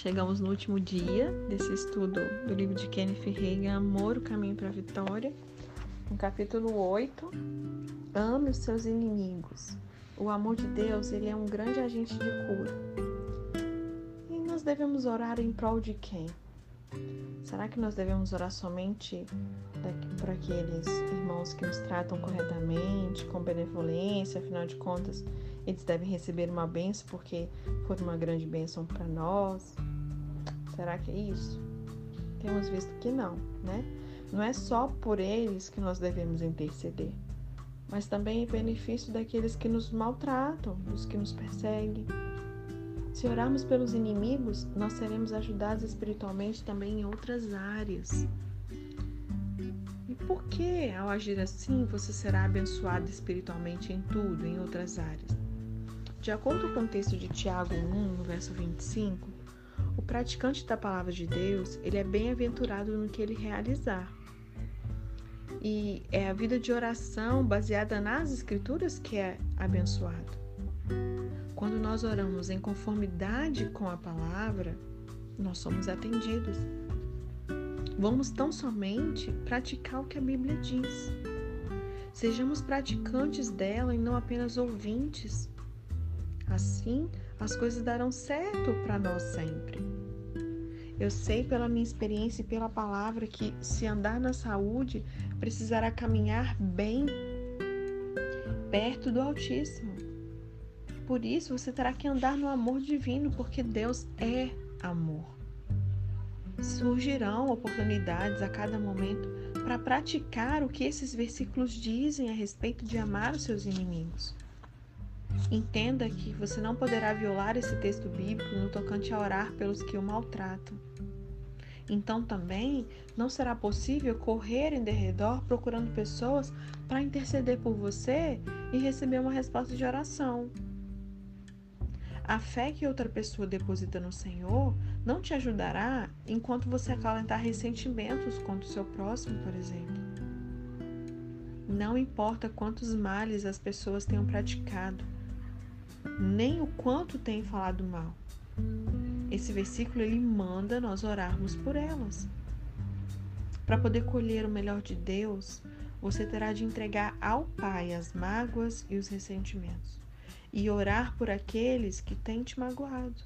Chegamos no último dia desse estudo do livro de Kenneth Reagan, Amor, o Caminho para a Vitória. No capítulo 8, Ame os seus inimigos. O amor de Deus, ele é um grande agente de cura. E nós devemos orar em prol de quem? Será que nós devemos orar somente por aqueles irmãos que nos tratam corretamente, com benevolência, afinal de contas, eles devem receber uma benção porque foi uma grande bênção para nós? Será que é isso? Temos visto que não, né? Não é só por eles que nós devemos interceder, mas também em benefício daqueles que nos maltratam, dos que nos perseguem. Se orarmos pelos inimigos, nós seremos ajudados espiritualmente também em outras áreas. E por que, ao agir assim, você será abençoado espiritualmente em tudo, em outras áreas? De acordo com o texto de Tiago 1, no verso 25, o praticante da palavra de Deus, ele é bem-aventurado no que ele realizar. E é a vida de oração baseada nas escrituras que é abençoado. Quando nós oramos em conformidade com a palavra, nós somos atendidos. Vamos tão somente praticar o que a Bíblia diz. Sejamos praticantes dela e não apenas ouvintes. Assim, as coisas darão certo para nós sempre. Eu sei pela minha experiência e pela palavra que se andar na saúde, precisará caminhar bem perto do Altíssimo. Por isso, você terá que andar no amor divino, porque Deus é amor. Surgirão oportunidades a cada momento para praticar o que esses versículos dizem a respeito de amar os seus inimigos. Entenda que você não poderá violar esse texto bíblico no tocante a orar pelos que o maltratam. Então também não será possível correr em derredor procurando pessoas para interceder por você e receber uma resposta de oração. A fé que outra pessoa deposita no Senhor não te ajudará enquanto você acalentar ressentimentos contra o seu próximo, por exemplo. Não importa quantos males as pessoas tenham praticado, nem o quanto têm falado mal. Esse versículo ele manda nós orarmos por elas. Para poder colher o melhor de Deus, você terá de entregar ao Pai as mágoas e os ressentimentos e orar por aqueles que têm te magoado.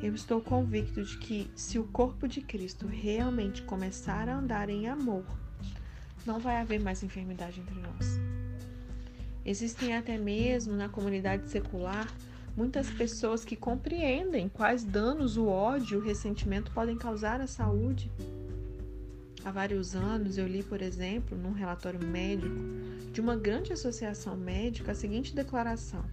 Eu estou convicto de que, se o corpo de Cristo realmente começar a andar em amor, não vai haver mais enfermidade entre nós. Existem até mesmo na comunidade secular muitas pessoas que compreendem quais danos o ódio e o ressentimento podem causar à saúde. Há vários anos eu li, por exemplo, num relatório médico de uma grande associação médica a seguinte declaração: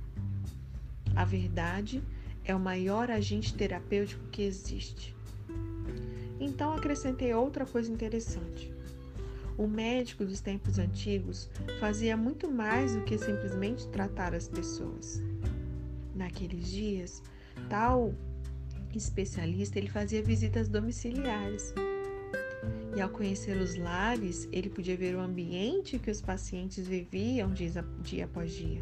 A verdade é o maior agente terapêutico que existe. Então acrescentei outra coisa interessante. O médico dos tempos antigos fazia muito mais do que simplesmente tratar as pessoas. Naqueles dias, tal especialista ele fazia visitas domiciliares. E ao conhecer os lares, ele podia ver o ambiente que os pacientes viviam dia, após dia.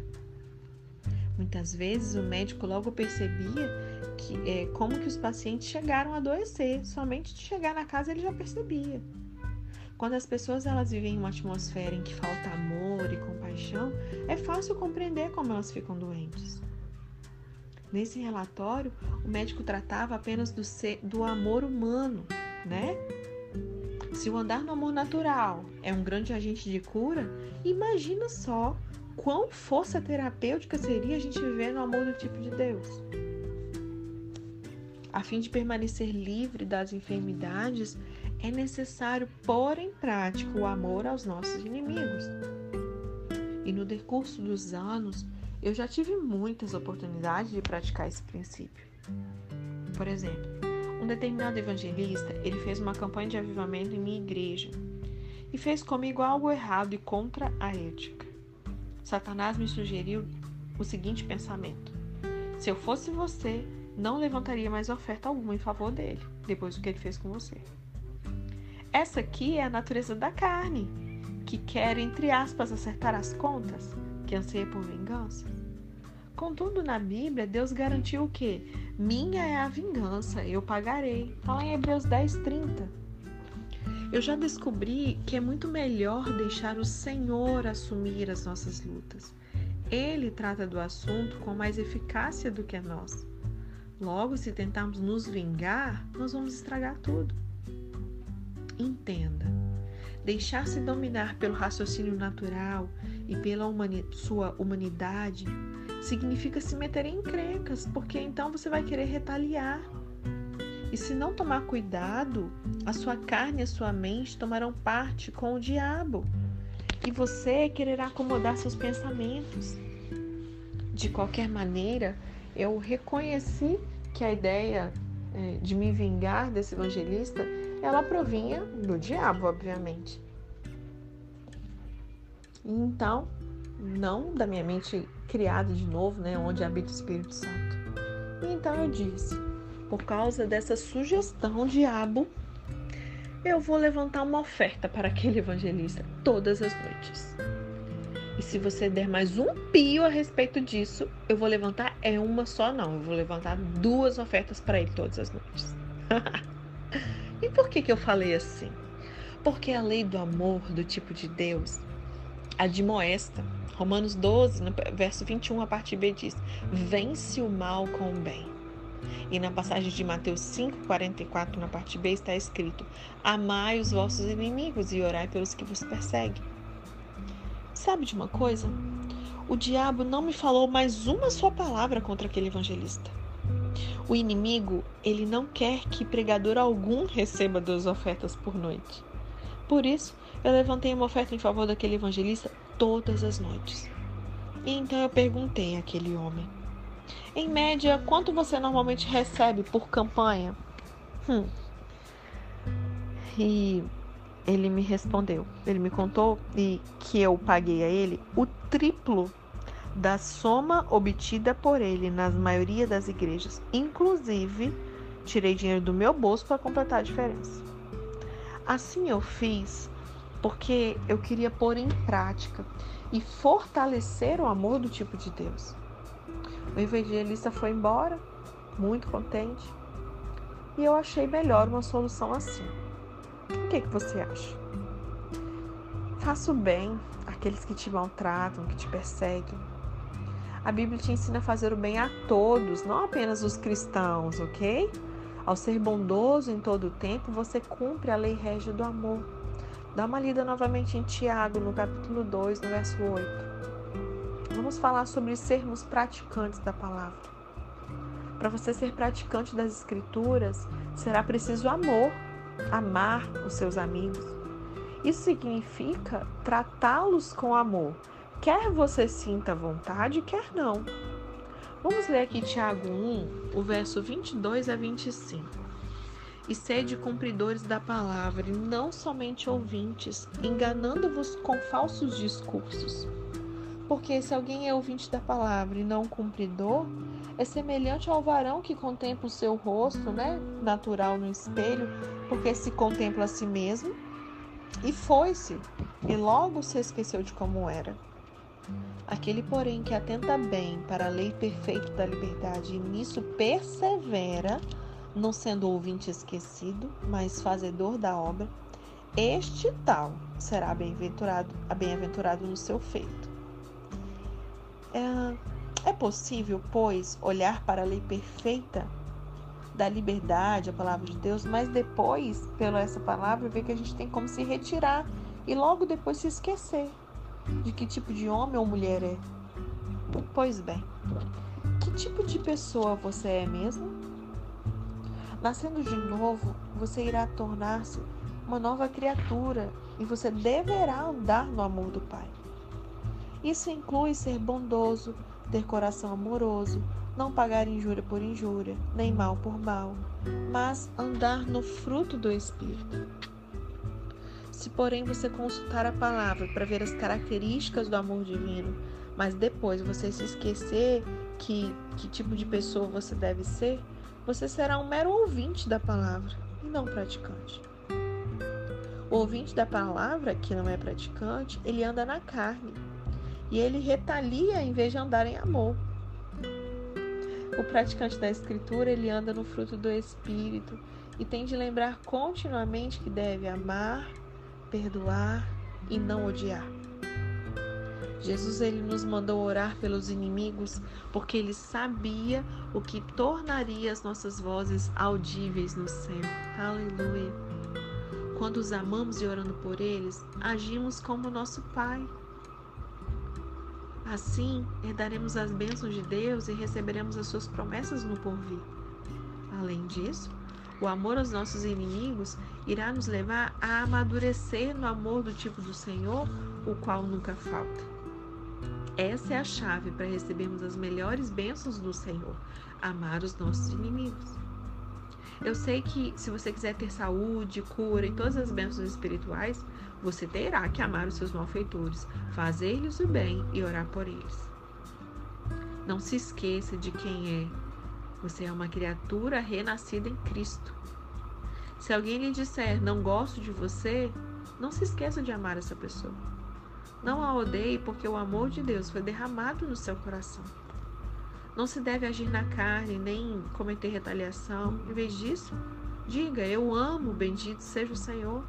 Muitas vezes o médico logo percebia que é, como que os pacientes chegaram a adoecer. Somente de chegar na casa ele já percebia. Quando as pessoas elas vivem em uma atmosfera em que falta amor e compaixão, é fácil compreender como elas ficam doentes. Nesse relatório, o médico tratava apenas do, ser, do amor humano, né? Se o andar no amor natural é um grande agente de cura, imagina só quão força terapêutica seria a gente viver no amor do tipo de Deus. A fim de permanecer livre das enfermidades, é necessário pôr em prática o amor aos nossos inimigos. E no decurso dos anos, eu já tive muitas oportunidades de praticar esse princípio. Por exemplo, um determinado evangelista, ele fez uma campanha de avivamento em minha igreja e fez comigo algo errado e contra a ética. Satanás me sugeriu o seguinte pensamento: se eu fosse você, não levantaria mais oferta alguma em favor dele, depois do que ele fez com você. Essa aqui é a natureza da carne, que quer, entre aspas, acertar as contas, que anseia por vingança. Contudo, na Bíblia, Deus garantiu o quê? Minha é a vingança, eu pagarei. Está lá em Hebreus 10, 30. Eu já descobri que é muito melhor deixar o Senhor assumir as nossas lutas. Ele trata do assunto com mais eficácia do que nós. Logo, se tentarmos nos vingar, nós vamos estragar tudo. Entenda. Deixar-se dominar pelo raciocínio natural e pela humani sua humanidade significa se meter em encrencas, porque então você vai querer retaliar. E se não tomar cuidado, a sua carne e a sua mente tomarão parte com o diabo e você quererá acomodar seus pensamentos. De qualquer maneira, eu reconheci que a ideia é, de me vingar desse evangelista, ela provinha do diabo, obviamente. Então, não da minha mente criada de novo, né, onde habita o Espírito Santo. Então eu disse, por causa dessa sugestão, diabo, eu vou levantar uma oferta para aquele evangelista todas as noites. E se você der mais um pio a respeito disso, eu vou levantar é uma só não, eu vou levantar duas ofertas para ele todas as noites. e por que que eu falei assim? Porque a lei do amor do tipo de Deus admoesta. Romanos 12, no verso 21, a parte B diz: Vence o mal com o bem. E na passagem de Mateus 5, 44, na parte B, está escrito: Amai os vossos inimigos e orai pelos que vos perseguem. Sabe de uma coisa? O diabo não me falou mais uma só palavra contra aquele evangelista. O inimigo, ele não quer que pregador algum receba duas ofertas por noite. Por isso, eu levantei uma oferta em favor daquele evangelista todas as noites. E então eu perguntei àquele homem: Em média, quanto você normalmente recebe por campanha? Hum. E ele me respondeu, ele me contou e que eu paguei a ele o triplo da soma obtida por ele na maioria das igrejas. Inclusive, tirei dinheiro do meu bolso para completar a diferença. Assim eu fiz porque eu queria pôr em prática e fortalecer o amor do tipo de Deus. O evangelista foi embora, muito contente, e eu achei melhor uma solução assim. O que, que você acha? Faça o bem àqueles que te maltratam, que te perseguem. A Bíblia te ensina a fazer o bem a todos, não apenas os cristãos, ok? Ao ser bondoso em todo o tempo, você cumpre a lei régia do amor. Dá uma lida novamente em Tiago, no capítulo 2, no verso 8. Vamos falar sobre sermos praticantes da palavra. Para você ser praticante das Escrituras, será preciso amor, amar os seus amigos. Isso significa tratá-los com amor, quer você sinta vontade, quer não. Vamos ler aqui Tiago 1, o verso 22 a 25. E sede cumpridores da palavra, e não somente ouvintes, enganando-vos com falsos discursos. Porque se alguém é ouvinte da palavra e não cumpridor, é semelhante ao varão que contempla o seu rosto, né, natural no espelho, porque se contempla a si mesmo e foi-se, e logo se esqueceu de como era. Aquele, porém, que atenta bem para a lei perfeita da liberdade e nisso persevera, não sendo ouvinte esquecido, mas fazedor da obra, este tal será bem-aventurado bem no seu feito. É, é possível, pois, olhar para a lei perfeita da liberdade, a palavra de Deus, mas depois, pela essa palavra, ver que a gente tem como se retirar e logo depois se esquecer de que tipo de homem ou mulher é. Pois bem, que tipo de pessoa você é mesmo? Nascendo de novo, você irá tornar-se uma nova criatura e você deverá andar no amor do Pai. Isso inclui ser bondoso, ter coração amoroso, não pagar injúria por injúria, nem mal por mal, mas andar no fruto do Espírito. Se, porém, você consultar a palavra para ver as características do amor divino, mas depois você se esquecer que, que tipo de pessoa você deve ser, você será um mero ouvinte da palavra e não praticante. O ouvinte da palavra, que não é praticante, ele anda na carne e ele retalia em vez de andar em amor. O praticante da escritura, ele anda no fruto do espírito e tem de lembrar continuamente que deve amar, perdoar e não odiar. Jesus ele nos mandou orar pelos inimigos porque ele sabia o que tornaria as nossas vozes audíveis no céu. Aleluia. Quando os amamos e orando por eles, agimos como nosso Pai. Assim, herdaremos as bênçãos de Deus e receberemos as suas promessas no porvir. Além disso, o amor aos nossos inimigos irá nos levar a amadurecer no amor do tipo do Senhor, o qual nunca falta. Essa é a chave para recebermos as melhores bênçãos do Senhor, amar os nossos inimigos. Eu sei que se você quiser ter saúde, cura e todas as bênçãos espirituais, você terá que amar os seus malfeitores, fazer-lhes o bem e orar por eles. Não se esqueça de quem é. Você é uma criatura renascida em Cristo. Se alguém lhe disser não gosto de você, não se esqueça de amar essa pessoa. Não a odeie, porque o amor de Deus foi derramado no seu coração. Não se deve agir na carne, nem cometer retaliação. Em vez disso, diga: Eu amo, bendito seja o Senhor.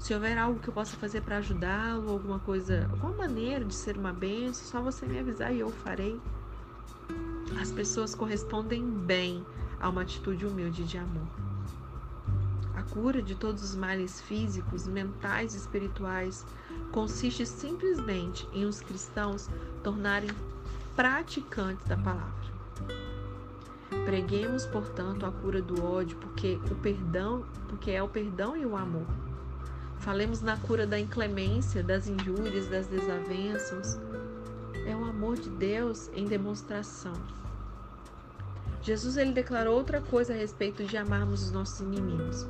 Se houver algo que eu possa fazer para ajudá-lo, alguma coisa, alguma maneira de ser uma benção, só você me avisar e eu farei. As pessoas correspondem bem a uma atitude humilde de amor. Cura de todos os males físicos, mentais e espirituais consiste simplesmente em os cristãos tornarem praticantes da palavra. Preguemos, portanto, a cura do ódio, porque o perdão, porque é o perdão e o amor. Falemos na cura da inclemência, das injúrias, das desavenças. É o amor de Deus em demonstração. Jesus ele declarou outra coisa a respeito de amarmos os nossos inimigos.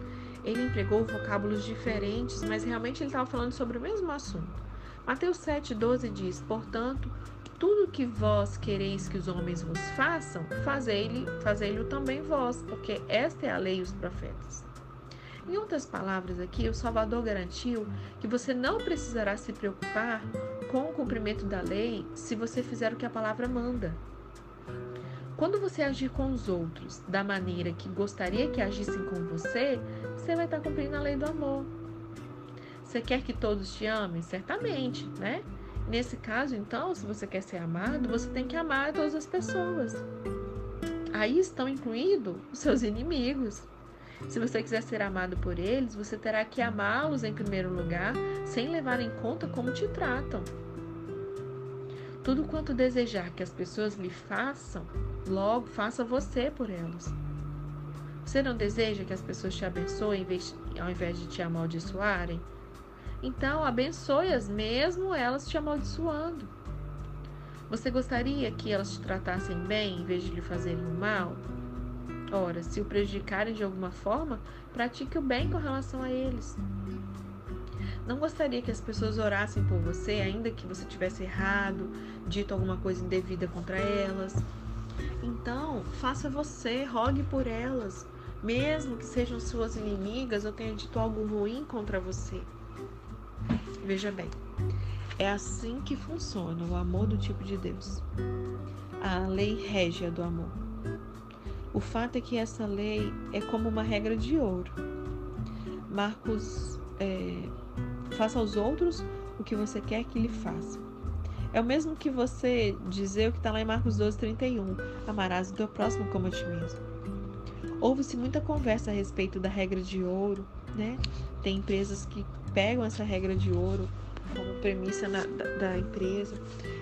Ele empregou vocábulos diferentes, mas realmente ele estava falando sobre o mesmo assunto. Mateus 7,12 diz: Portanto, tudo que vós quereis que os homens vos façam, fazei-lhe fazei também vós, porque esta é a lei e os profetas. Em outras palavras, aqui o Salvador garantiu que você não precisará se preocupar com o cumprimento da lei se você fizer o que a palavra manda. Quando você agir com os outros da maneira que gostaria que agissem com você, você vai estar cumprindo a lei do amor. Você quer que todos te amem? Certamente, né? Nesse caso, então, se você quer ser amado, você tem que amar todas as pessoas. Aí estão incluídos os seus inimigos. Se você quiser ser amado por eles, você terá que amá-los em primeiro lugar, sem levar em conta como te tratam. Tudo quanto desejar que as pessoas lhe façam, logo faça você por elas. Você não deseja que as pessoas te abençoem ao invés de te amaldiçoarem? Então, abençoe-as mesmo elas te amaldiçoando. Você gostaria que elas te tratassem bem em vez de lhe fazerem o mal? Ora, se o prejudicarem de alguma forma, pratique o bem com relação a eles. Não gostaria que as pessoas orassem por você, ainda que você tivesse errado, dito alguma coisa indevida contra elas. Então, faça você, rogue por elas, mesmo que sejam suas inimigas ou tenha dito algo ruim contra você. Veja bem, é assim que funciona o amor do tipo de Deus. A lei régia do amor. O fato é que essa lei é como uma regra de ouro. Marcos, é, faça aos outros o que você quer que lhe faça. É o mesmo que você dizer o que está lá em Marcos 12, 31. Amarás o teu próximo como a ti mesmo. Houve-se muita conversa a respeito da regra de ouro, né? Tem empresas que pegam essa regra de ouro como premissa na, da, da empresa.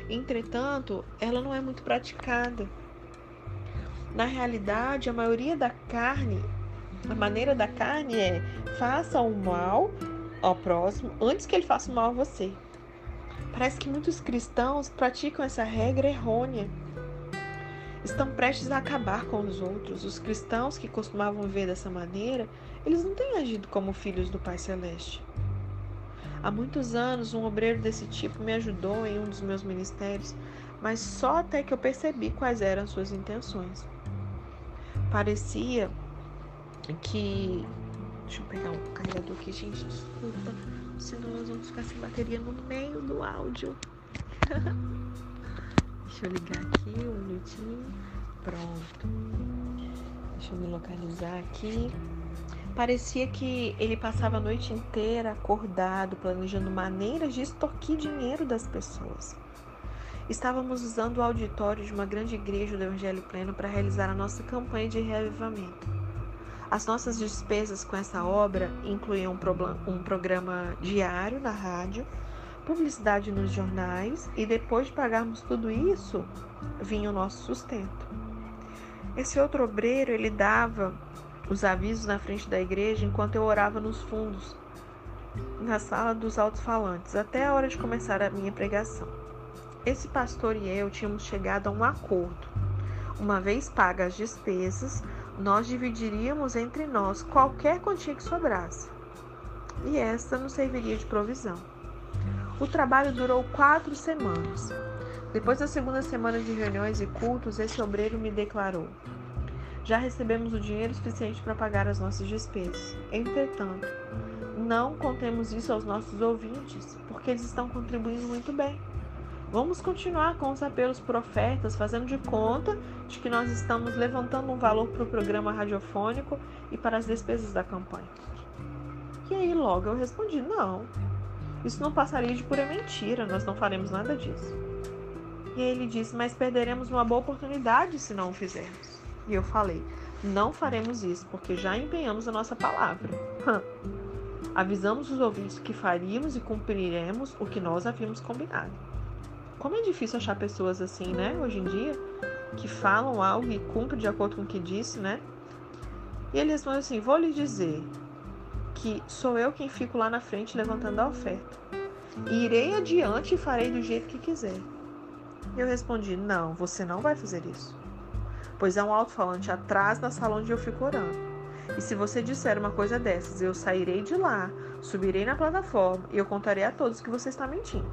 Entretanto, ela não é muito praticada. Na realidade, a maioria da carne, a maneira da carne é faça o mal ao próximo antes que ele faça o mal a você. Parece que muitos cristãos praticam essa regra errônea. Estão prestes a acabar com os outros. Os cristãos que costumavam viver dessa maneira, eles não têm agido como filhos do Pai Celeste. Há muitos anos, um obreiro desse tipo me ajudou em um dos meus ministérios, mas só até que eu percebi quais eram suas intenções. Parecia que. Deixa eu pegar um carregador aqui, gente, desculpa, senão nós vamos ficar sem bateria no meio do áudio. Deixa eu ligar aqui um minutinho. Pronto. Deixa eu me localizar aqui. Parecia que ele passava a noite inteira acordado, planejando maneiras de extorquir dinheiro das pessoas. Estávamos usando o auditório de uma grande igreja do Evangelho Pleno para realizar a nossa campanha de reavivamento. As nossas despesas com essa obra incluíam um programa diário na rádio, publicidade nos jornais e depois de pagarmos tudo isso, vinha o nosso sustento. Esse outro obreiro, ele dava os avisos na frente da igreja enquanto eu orava nos fundos, na sala dos alto-falantes, até a hora de começar a minha pregação. Esse pastor e eu tínhamos chegado a um acordo. Uma vez pagas as despesas, nós dividiríamos entre nós qualquer quantia que sobrasse, e esta nos serviria de provisão. O trabalho durou quatro semanas. Depois da segunda semana de reuniões e cultos, esse obreiro me declarou: já recebemos o dinheiro suficiente para pagar as nossas despesas. Entretanto, não contemos isso aos nossos ouvintes, porque eles estão contribuindo muito bem. Vamos continuar com os apelos profetas, fazendo de conta de que nós estamos levantando um valor para o programa radiofônico e para as despesas da campanha. E aí logo eu respondi: não, isso não passaria de pura mentira, nós não faremos nada disso. E aí ele disse: mas perderemos uma boa oportunidade se não o fizermos. E eu falei: não faremos isso, porque já empenhamos a nossa palavra. Avisamos os ouvintes que faríamos e cumpriremos o que nós havíamos combinado. Como é difícil achar pessoas assim, né, hoje em dia, que falam algo e cumprem de acordo com o que disse, né? E ele respondeu assim: Vou lhe dizer que sou eu quem fico lá na frente levantando a oferta. Irei adiante e farei do jeito que quiser. Eu respondi: Não, você não vai fazer isso pois há um alto-falante atrás da sala onde eu fico orando. E se você disser uma coisa dessas, eu sairei de lá, subirei na plataforma e eu contarei a todos que você está mentindo.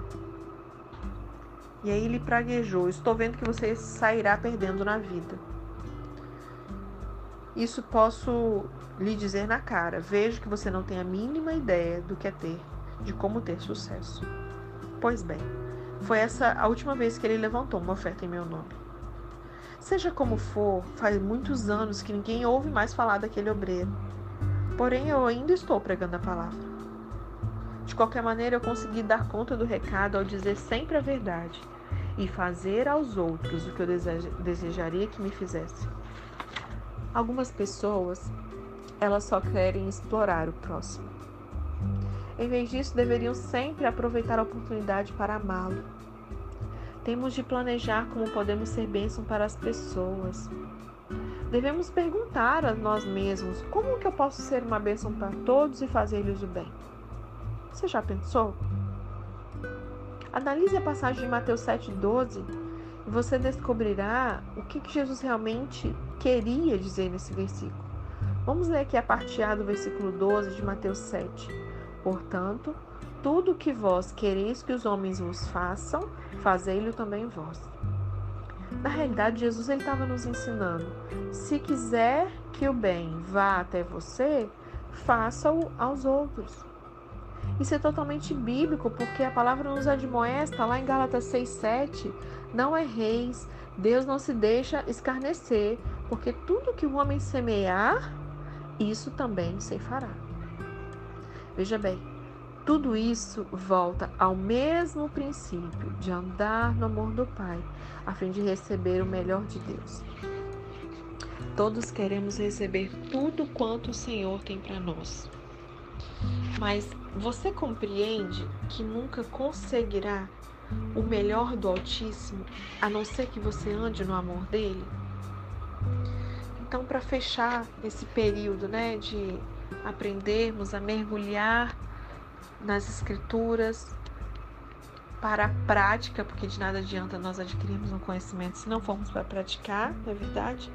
E aí ele praguejou: Estou vendo que você sairá perdendo na vida. Isso posso lhe dizer na cara. Vejo que você não tem a mínima ideia do que é ter, de como ter sucesso. Pois bem, foi essa a última vez que ele levantou uma oferta em meu nome. Seja como for, faz muitos anos que ninguém ouve mais falar daquele obreiro. Porém, eu ainda estou pregando a palavra. De qualquer maneira, eu consegui dar conta do recado ao dizer sempre a verdade e fazer aos outros o que eu desejaria que me fizesse. Algumas pessoas, elas só querem explorar o próximo. Em vez disso, deveriam sempre aproveitar a oportunidade para amá-lo temos de planejar como podemos ser bênção para as pessoas. Devemos perguntar a nós mesmos como que eu posso ser uma bênção para todos e fazer-lhes o bem. Você já pensou? Analise a passagem de Mateus 7,12 e você descobrirá o que, Jesus realmente queria dizer nesse versículo. Vamos ler aqui a parte A do versículo 12 de Mateus 7. Portanto, tudo que vós quereis que os homens vos façam, fazei-lo também vós. Na realidade, Jesus estava nos ensinando: se quiser que o bem vá até você, faça-o aos outros. Isso é totalmente bíblico, porque a palavra nos admoesta lá em Gálatas 6,7: não é reis, Deus não se deixa escarnecer, porque tudo que o homem semear, isso também se fará. Veja bem, tudo isso volta ao mesmo princípio de andar no amor do Pai, a fim de receber o melhor de Deus. Todos queremos receber tudo quanto o Senhor tem para nós. Mas você compreende que nunca conseguirá o melhor do Altíssimo, a não ser que você ande no amor dele? Então, para fechar esse período, né, de aprendermos a mergulhar nas escrituras, para a prática, porque de nada adianta nós adquirirmos um conhecimento se não formos para praticar, não é verdade?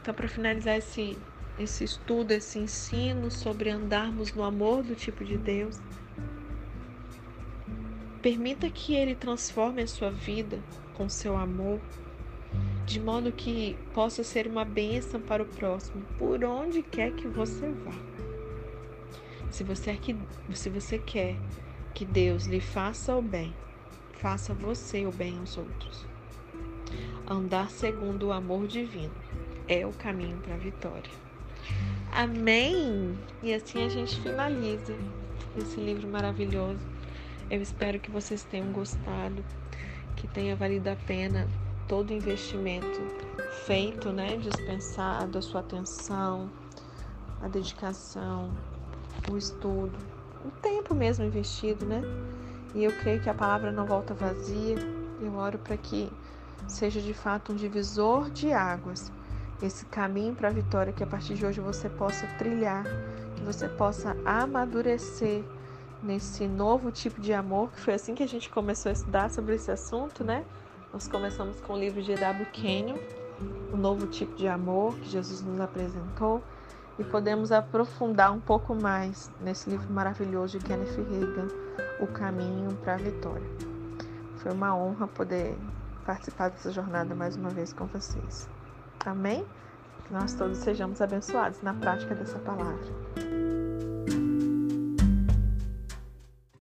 Então, para finalizar esse, esse estudo, esse ensino sobre andarmos no amor do tipo de Deus, permita que Ele transforme a sua vida com seu amor, de modo que possa ser uma bênção para o próximo, por onde quer que você vá. Se você, que, se você quer que Deus lhe faça o bem, faça você o bem aos outros. Andar segundo o amor divino é o caminho para a vitória. Amém! E assim a gente finaliza esse livro maravilhoso. Eu espero que vocês tenham gostado, que tenha valido a pena todo o investimento feito, né, dispensado, a sua atenção, a dedicação, o estudo, o tempo mesmo investido, né? E eu creio que a palavra não volta vazia. Eu oro para que seja de fato um divisor de águas, esse caminho para a vitória que a partir de hoje você possa trilhar, que você possa amadurecer nesse novo tipo de amor, que foi assim que a gente começou a estudar sobre esse assunto, né? Nós começamos com o livro de E.W. Kenyon, o novo tipo de amor que Jesus nos apresentou e podemos aprofundar um pouco mais nesse livro maravilhoso de Kenneth Reagan, O Caminho para a Vitória. Foi uma honra poder participar dessa jornada mais uma vez com vocês. Amém? Que nós todos sejamos abençoados na prática dessa palavra.